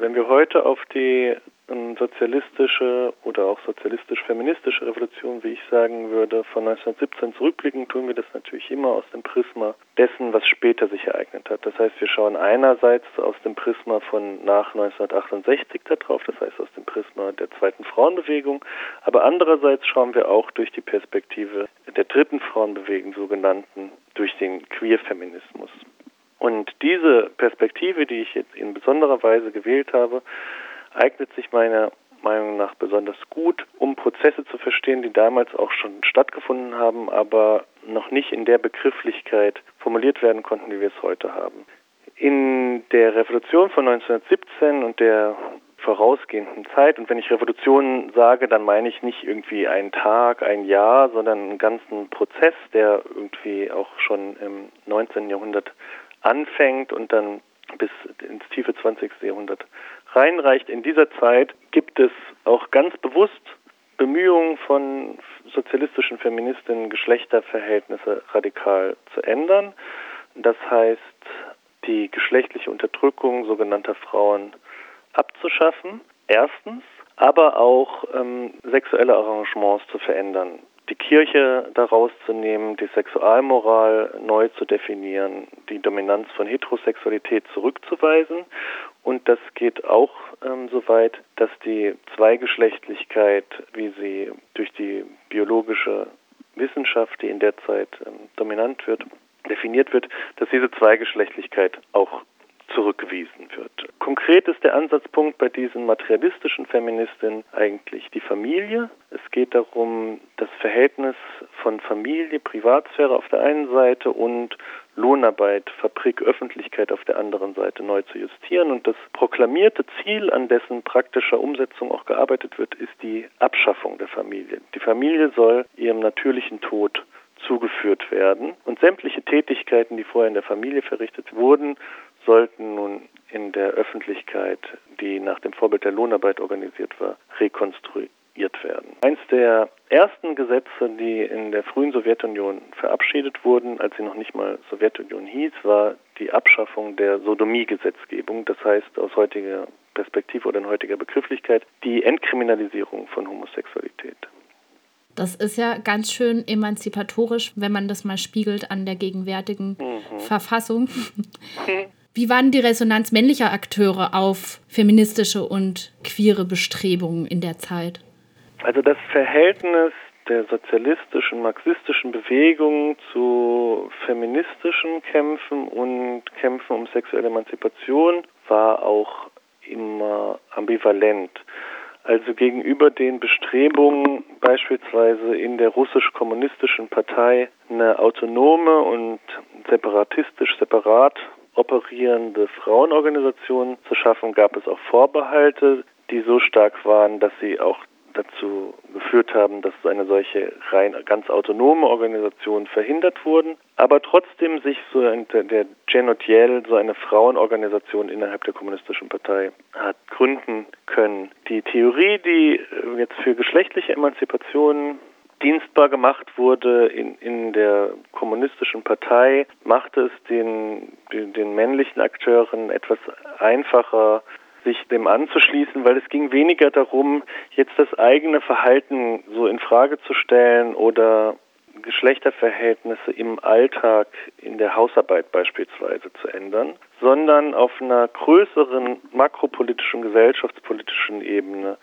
Wenn wir heute auf die ähm, sozialistische oder auch sozialistisch-feministische Revolution, wie ich sagen würde, von 1917 zurückblicken, tun wir das natürlich immer aus dem Prisma dessen, was später sich ereignet hat. Das heißt, wir schauen einerseits aus dem Prisma von nach 1968 darauf, das heißt aus dem Prisma der zweiten Frauenbewegung, aber andererseits schauen wir auch durch die Perspektive der dritten Frauenbewegung, sogenannten, durch den Queer-Feminismus. Und diese Perspektive, die ich jetzt in besonderer Weise gewählt habe, eignet sich meiner Meinung nach besonders gut, um Prozesse zu verstehen, die damals auch schon stattgefunden haben, aber noch nicht in der Begrifflichkeit formuliert werden konnten, wie wir es heute haben. In der Revolution von 1917 und der vorausgehenden Zeit. Und wenn ich Revolution sage, dann meine ich nicht irgendwie einen Tag, ein Jahr, sondern einen ganzen Prozess, der irgendwie auch schon im 19. Jahrhundert anfängt und dann bis ins tiefe 20. Jahrhundert reinreicht. In dieser Zeit gibt es auch ganz bewusst Bemühungen von sozialistischen Feministinnen, Geschlechterverhältnisse radikal zu ändern. Das heißt, die geschlechtliche Unterdrückung sogenannter Frauen abzuschaffen, erstens, aber auch ähm, sexuelle Arrangements zu verändern die Kirche daraus zu nehmen, die Sexualmoral neu zu definieren, die Dominanz von Heterosexualität zurückzuweisen. Und das geht auch ähm, so weit, dass die Zweigeschlechtlichkeit, wie sie durch die biologische Wissenschaft, die in der Zeit ähm, dominant wird, definiert wird, dass diese Zweigeschlechtlichkeit auch zurückgewiesen wird. Konkret ist der Ansatzpunkt bei diesen materialistischen Feministinnen eigentlich die Familie. Es geht darum, das Verhältnis von Familie, Privatsphäre auf der einen Seite und Lohnarbeit, Fabrik, Öffentlichkeit auf der anderen Seite neu zu justieren. Und das proklamierte Ziel, an dessen praktischer Umsetzung auch gearbeitet wird, ist die Abschaffung der Familie. Die Familie soll ihrem natürlichen Tod zugeführt werden. Und sämtliche Tätigkeiten, die vorher in der Familie verrichtet wurden, sollten nun in der Öffentlichkeit, die nach dem Vorbild der Lohnarbeit organisiert war, rekonstruiert werden. Eins der ersten Gesetze, die in der frühen Sowjetunion verabschiedet wurden, als sie noch nicht mal Sowjetunion hieß, war die Abschaffung der Sodomie-Gesetzgebung. Das heißt aus heutiger Perspektive oder in heutiger Begrifflichkeit die Entkriminalisierung von Homosexualität. Das ist ja ganz schön emanzipatorisch, wenn man das mal spiegelt an der gegenwärtigen mhm. Verfassung. Wie waren die Resonanz männlicher Akteure auf feministische und queere Bestrebungen in der Zeit? Also das Verhältnis der sozialistischen, marxistischen Bewegung zu feministischen Kämpfen und Kämpfen um sexuelle Emanzipation war auch immer ambivalent. Also gegenüber den Bestrebungen beispielsweise in der russisch-kommunistischen Partei eine autonome und separatistisch separat operierende Frauenorganisationen zu schaffen, gab es auch Vorbehalte, die so stark waren, dass sie auch dazu geführt haben, dass eine solche rein ganz autonome Organisation verhindert wurden, aber trotzdem sich so ein, der Genotiel, so eine Frauenorganisation innerhalb der kommunistischen Partei hat gründen können. Die Theorie, die jetzt für geschlechtliche Emanzipation dienstbar gemacht wurde in, in der kommunistischen Partei, machte es den, den, den männlichen Akteuren etwas einfacher, sich dem anzuschließen, weil es ging weniger darum, jetzt das eigene Verhalten so in Frage zu stellen oder Geschlechterverhältnisse im Alltag in der Hausarbeit beispielsweise zu ändern, sondern auf einer größeren makropolitischen, gesellschaftspolitischen Ebene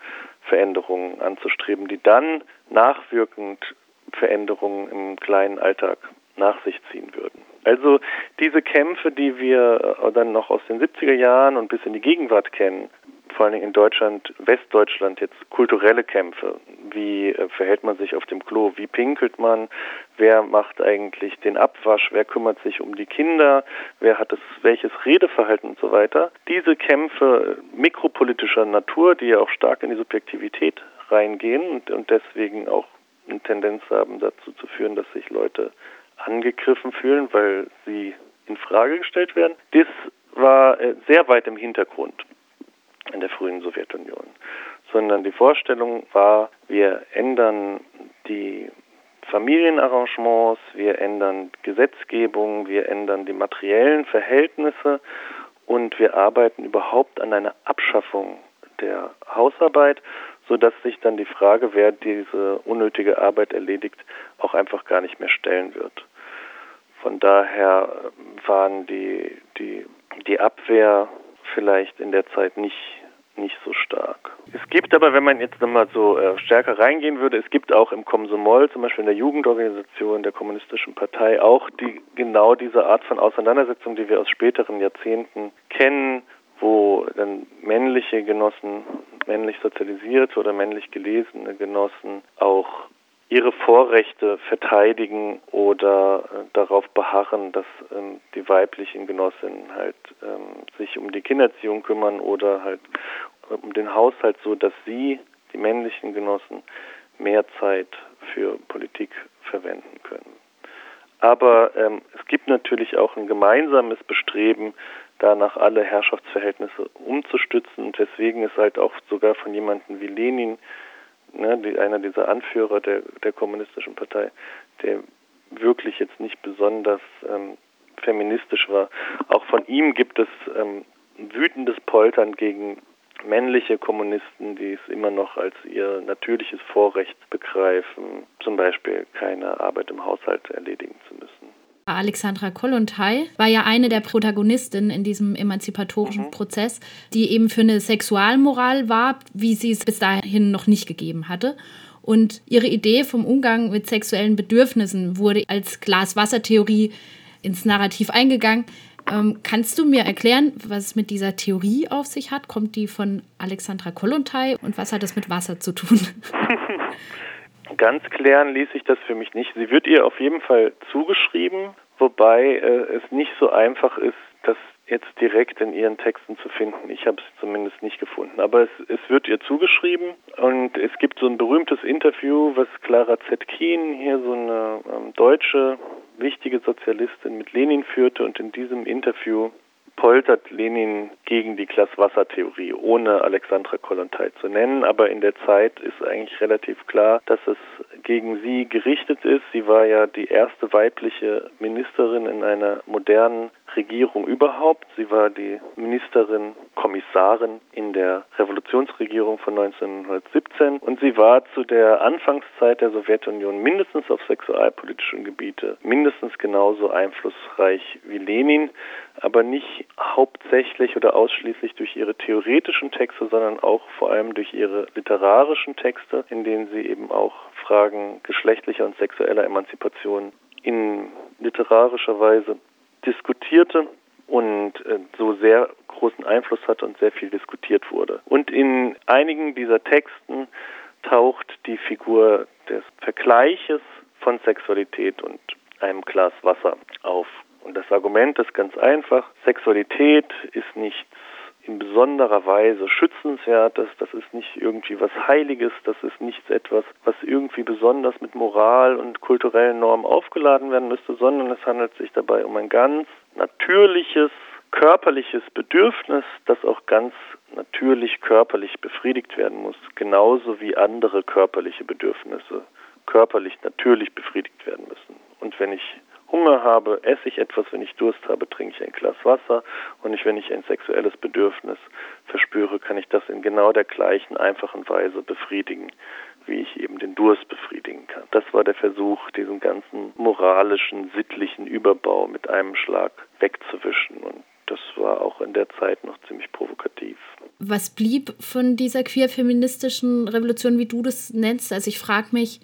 Veränderungen anzustreben, die dann nachwirkend Veränderungen im kleinen Alltag nach sich ziehen würden. Also diese Kämpfe, die wir äh, dann noch aus den 70er Jahren und bis in die Gegenwart kennen, vor allen Dingen in Deutschland, Westdeutschland jetzt kulturelle Kämpfe. Wie äh, verhält man sich auf dem Klo? Wie pinkelt man? Wer macht eigentlich den Abwasch? Wer kümmert sich um die Kinder? Wer hat das, welches Redeverhalten und so weiter? Diese Kämpfe mikropolitischer Natur, die ja auch stark in die Subjektivität reingehen und, und deswegen auch eine Tendenz haben, dazu zu führen, dass sich Leute angegriffen fühlen, weil sie in Frage gestellt werden. Das war äh, sehr weit im Hintergrund in der frühen Sowjetunion, sondern die Vorstellung war, wir ändern die Familienarrangements, wir ändern Gesetzgebung, wir ändern die materiellen Verhältnisse und wir arbeiten überhaupt an einer Abschaffung der Hausarbeit, sodass sich dann die Frage, wer diese unnötige Arbeit erledigt, auch einfach gar nicht mehr stellen wird. Von daher waren die, die, die Abwehr vielleicht in der Zeit nicht, nicht so stark. Es gibt aber, wenn man jetzt nochmal so äh, stärker reingehen würde, es gibt auch im Komsomol, zum Beispiel in der Jugendorganisation der Kommunistischen Partei, auch die genau diese Art von Auseinandersetzung, die wir aus späteren Jahrzehnten kennen, wo dann männliche Genossen, männlich sozialisierte oder männlich gelesene Genossen auch ihre Vorrechte verteidigen oder äh, darauf beharren, dass ähm, die weiblichen Genossinnen halt ähm, sich um die Kindererziehung kümmern oder halt um den Haushalt, so dass sie, die männlichen Genossen, mehr Zeit für Politik verwenden können. Aber ähm, es gibt natürlich auch ein gemeinsames Bestreben, danach alle Herrschaftsverhältnisse umzustützen. Und deswegen ist halt auch sogar von jemandem wie Lenin ne, die, einer dieser Anführer der, der kommunistischen Partei, der wirklich jetzt nicht besonders ähm, feministisch war. Auch von ihm gibt es ähm, wütendes Poltern gegen männliche Kommunisten, die es immer noch als ihr natürliches Vorrecht begreifen, zum Beispiel keine Arbeit im Haushalt erledigen zu müssen. Alexandra Kollontai war ja eine der Protagonistinnen in diesem emanzipatorischen mhm. Prozess, die eben für eine Sexualmoral war, wie sie es bis dahin noch nicht gegeben hatte. Und ihre Idee vom Umgang mit sexuellen Bedürfnissen wurde als Glas-Wasser-Theorie ins Narrativ eingegangen. Ähm, kannst du mir erklären, was es mit dieser Theorie auf sich hat? Kommt die von Alexandra Kollontai und was hat das mit Wasser zu tun? Ganz klären ließ sich das für mich nicht. Sie wird ihr auf jeden Fall zugeschrieben, wobei äh, es nicht so einfach ist, das jetzt direkt in ihren Texten zu finden. Ich habe es zumindest nicht gefunden. Aber es, es wird ihr zugeschrieben und es gibt so ein berühmtes Interview, was Clara Zetkin, hier so eine ähm, deutsche wichtige Sozialistin mit Lenin führte und in diesem Interview poltert Lenin gegen die Glaswassertheorie, ohne Alexandra Kollontai zu nennen. Aber in der Zeit ist eigentlich relativ klar, dass es gegen sie gerichtet ist. Sie war ja die erste weibliche Ministerin in einer modernen Regierung überhaupt. Sie war die Ministerin, Kommissarin in der Revolutionsregierung von 1917 und sie war zu der Anfangszeit der Sowjetunion mindestens auf sexualpolitischen Gebiete mindestens genauso einflussreich wie Lenin, aber nicht hauptsächlich oder ausschließlich durch ihre theoretischen Texte, sondern auch vor allem durch ihre literarischen Texte, in denen sie eben auch Fragen geschlechtlicher und sexueller Emanzipation in literarischer Weise diskutierte und äh, so sehr großen Einfluss hatte und sehr viel diskutiert wurde. Und in einigen dieser Texten taucht die Figur des Vergleiches von Sexualität und einem Glas Wasser auf. Und das Argument ist ganz einfach. Sexualität ist nichts in besonderer Weise schützenswertes, das ist nicht irgendwie was Heiliges, das ist nichts etwas, was irgendwie besonders mit Moral und kulturellen Normen aufgeladen werden müsste, sondern es handelt sich dabei um ein ganz natürliches, körperliches Bedürfnis, das auch ganz natürlich körperlich befriedigt werden muss, genauso wie andere körperliche Bedürfnisse körperlich natürlich befriedigt werden müssen. Und wenn ich Hunger habe, esse ich etwas, wenn ich Durst habe, trinke ich ein Glas Wasser und ich, wenn ich ein sexuelles Bedürfnis verspüre, kann ich das in genau der gleichen einfachen Weise befriedigen, wie ich eben den Durst befriedigen kann. Das war der Versuch, diesen ganzen moralischen, sittlichen Überbau mit einem Schlag wegzuwischen und das war auch in der Zeit noch ziemlich provokativ. Was blieb von dieser queer-feministischen Revolution, wie du das nennst? Also ich frage mich,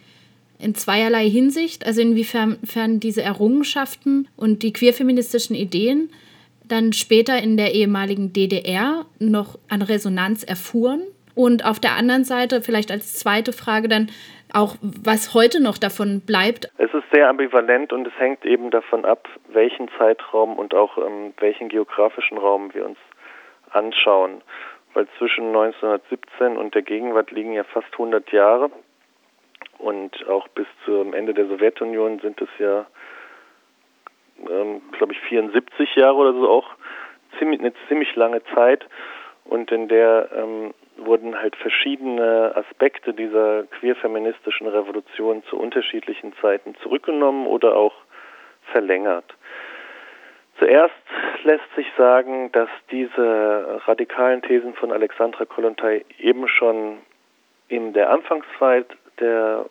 in zweierlei Hinsicht, also inwiefern diese Errungenschaften und die queerfeministischen Ideen dann später in der ehemaligen DDR noch an Resonanz erfuhren und auf der anderen Seite vielleicht als zweite Frage dann auch, was heute noch davon bleibt. Es ist sehr ambivalent und es hängt eben davon ab, welchen Zeitraum und auch ähm, welchen geografischen Raum wir uns anschauen. Weil zwischen 1917 und der Gegenwart liegen ja fast 100 Jahre. Und auch bis zum Ende der Sowjetunion sind es ja, ähm, glaube ich, 74 Jahre oder so auch ziemlich, eine ziemlich lange Zeit. Und in der ähm, wurden halt verschiedene Aspekte dieser queer-feministischen Revolution zu unterschiedlichen Zeiten zurückgenommen oder auch verlängert. Zuerst lässt sich sagen, dass diese radikalen Thesen von Alexandra Kollontai eben schon in der Anfangszeit der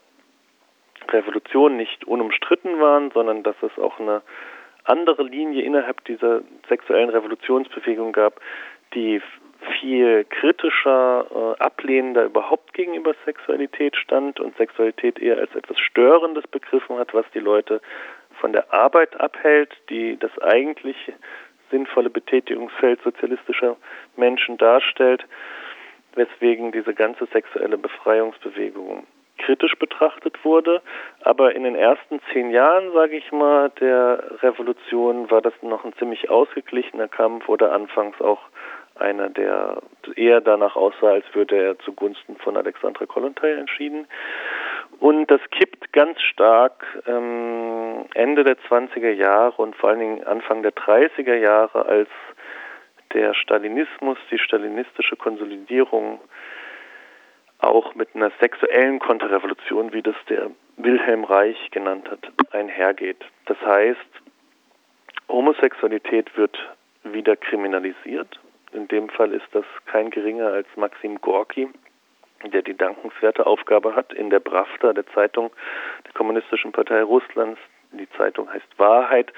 Revolution nicht unumstritten waren, sondern dass es auch eine andere Linie innerhalb dieser sexuellen Revolutionsbewegung gab, die viel kritischer, äh, ablehnender überhaupt gegenüber Sexualität stand und Sexualität eher als etwas Störendes begriffen hat, was die Leute von der Arbeit abhält, die das eigentlich sinnvolle Betätigungsfeld sozialistischer Menschen darstellt, weswegen diese ganze sexuelle Befreiungsbewegung kritisch betrachtet wurde. Aber in den ersten zehn Jahren, sage ich mal, der Revolution war das noch ein ziemlich ausgeglichener Kampf oder anfangs auch einer, der eher danach aussah, als würde er zugunsten von Alexandra Kollontai entschieden. Und das kippt ganz stark ähm, Ende der 20er Jahre und vor allen Dingen Anfang der 30er Jahre, als der Stalinismus, die stalinistische Konsolidierung auch mit einer sexuellen Konterrevolution, wie das der Wilhelm Reich genannt hat, einhergeht. Das heißt, Homosexualität wird wieder kriminalisiert. In dem Fall ist das kein geringer als Maxim Gorki, der die dankenswerte Aufgabe hat, in der Pravda, der Zeitung der Kommunistischen Partei Russlands, die Zeitung heißt Wahrheit,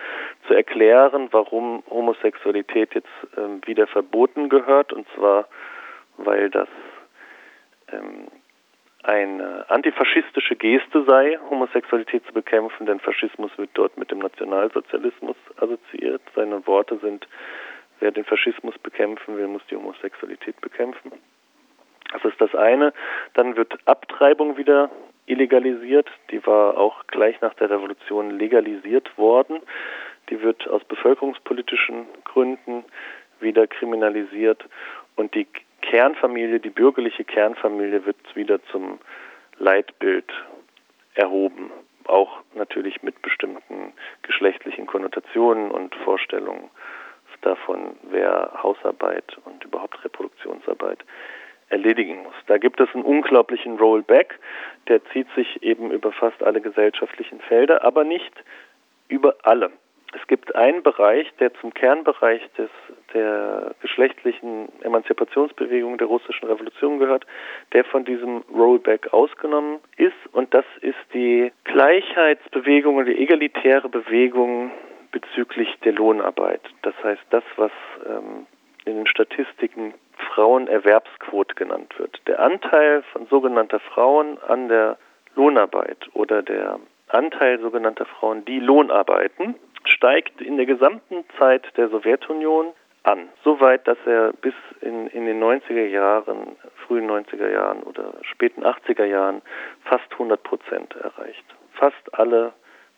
zu erklären, warum Homosexualität jetzt ähm, wieder verboten gehört. Und zwar, weil das ähm, eine antifaschistische Geste sei, Homosexualität zu bekämpfen, denn Faschismus wird dort mit dem Nationalsozialismus assoziiert. Seine Worte sind, wer den Faschismus bekämpfen will, muss die Homosexualität bekämpfen. Das ist das eine. Dann wird Abtreibung wieder illegalisiert. Die war auch gleich nach der Revolution legalisiert worden. Die wird aus bevölkerungspolitischen Gründen wieder kriminalisiert. Und die Kernfamilie, die bürgerliche Kernfamilie wird wieder zum Leitbild erhoben, auch natürlich mit bestimmten geschlechtlichen Konnotationen und Vorstellungen davon, wer Hausarbeit und überhaupt Reproduktionsarbeit erledigen muss. Da gibt es einen unglaublichen Rollback, der zieht sich eben über fast alle gesellschaftlichen Felder, aber nicht über alle. Es gibt einen Bereich, der zum Kernbereich des, der geschlechtlichen Emanzipationsbewegung der russischen Revolution gehört, der von diesem Rollback ausgenommen ist. Und das ist die Gleichheitsbewegung oder die egalitäre Bewegung bezüglich der Lohnarbeit. Das heißt, das, was ähm, in den Statistiken Frauenerwerbsquote genannt wird. Der Anteil von sogenannter Frauen an der Lohnarbeit oder der Anteil sogenannter Frauen, die Lohnarbeiten, steigt in der gesamten Zeit der Sowjetunion an. Soweit, dass er bis in, in den 90er Jahren, frühen 90er Jahren oder späten 80er Jahren fast 100 Prozent erreicht. Fast alle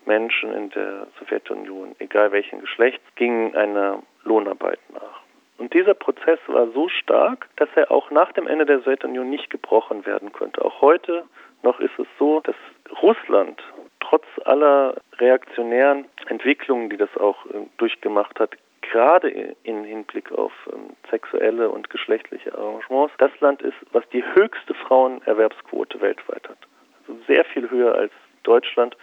Menschen in der Sowjetunion, egal welchen Geschlechts, gingen einer Lohnarbeit nach. Und dieser Prozess war so stark, dass er auch nach dem Ende der Sowjetunion nicht gebrochen werden konnte. Auch heute noch ist es so, dass Russland trotz aller reaktionären Entwicklungen, die das auch äh, durchgemacht hat, gerade in Hinblick auf ähm, sexuelle und geschlechtliche Arrangements, das Land ist, was die höchste Frauenerwerbsquote weltweit hat. Also sehr viel höher als Deutschland,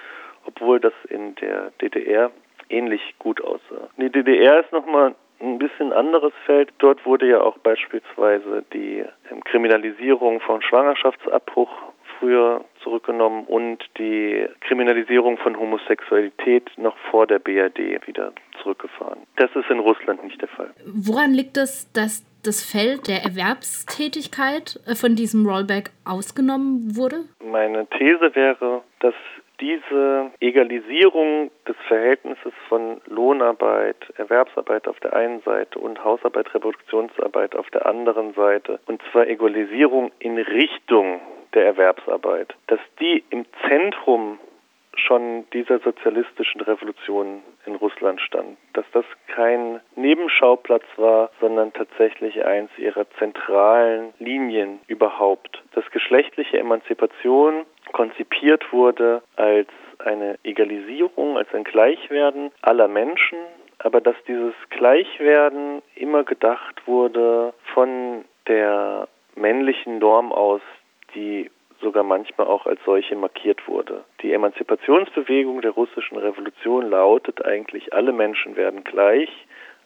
obwohl das in der DDR ähnlich gut aussah. Die DDR ist nochmal ein bisschen anderes Feld. Dort wurde ja auch beispielsweise die ähm, Kriminalisierung von Schwangerschaftsabbruch früher zurückgenommen und die Kriminalisierung von Homosexualität noch vor der BRD wieder zurückgefahren. Das ist in Russland nicht der Fall. Woran liegt es, dass das Feld der Erwerbstätigkeit äh, von diesem Rollback ausgenommen wurde? Meine These wäre, dass diese Egalisierung des Verhältnisses von Lohnarbeit, Erwerbsarbeit auf der einen Seite und Hausarbeit, Reproduktionsarbeit auf der anderen Seite, und zwar Egalisierung in Richtung der Erwerbsarbeit, dass die im Zentrum schon dieser sozialistischen Revolution in Russland stand, dass das kein Nebenschauplatz war, sondern tatsächlich eins ihrer zentralen Linien überhaupt, dass geschlechtliche Emanzipation konzipiert wurde als eine Egalisierung, als ein Gleichwerden aller Menschen, aber dass dieses Gleichwerden immer gedacht wurde von der männlichen Norm aus, die sogar manchmal auch als solche markiert wurde. Die Emanzipationsbewegung der russischen Revolution lautet eigentlich, alle Menschen werden gleich,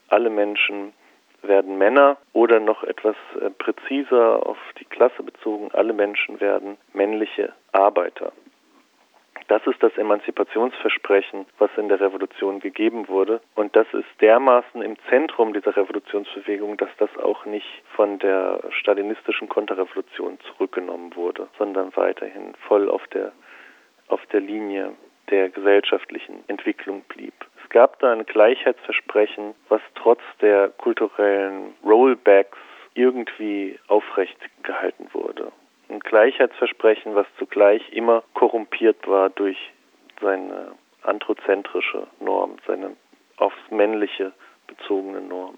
alle Menschen werden Männer oder noch etwas äh, präziser auf die Klasse bezogen, alle Menschen werden männliche Arbeiter. Das ist das Emanzipationsversprechen, was in der Revolution gegeben wurde. Und das ist dermaßen im Zentrum dieser Revolutionsbewegung, dass das auch nicht von der stalinistischen Konterrevolution zurückgenommen wurde, sondern weiterhin voll auf der, auf der Linie der gesellschaftlichen Entwicklung blieb. Es gab da ein Gleichheitsversprechen, was trotz der kulturellen Rollbacks irgendwie aufrecht gehalten wurde ein Gleichheitsversprechen, was zugleich immer korrumpiert war durch seine androzentrische Norm, seine aufs Männliche bezogene Norm.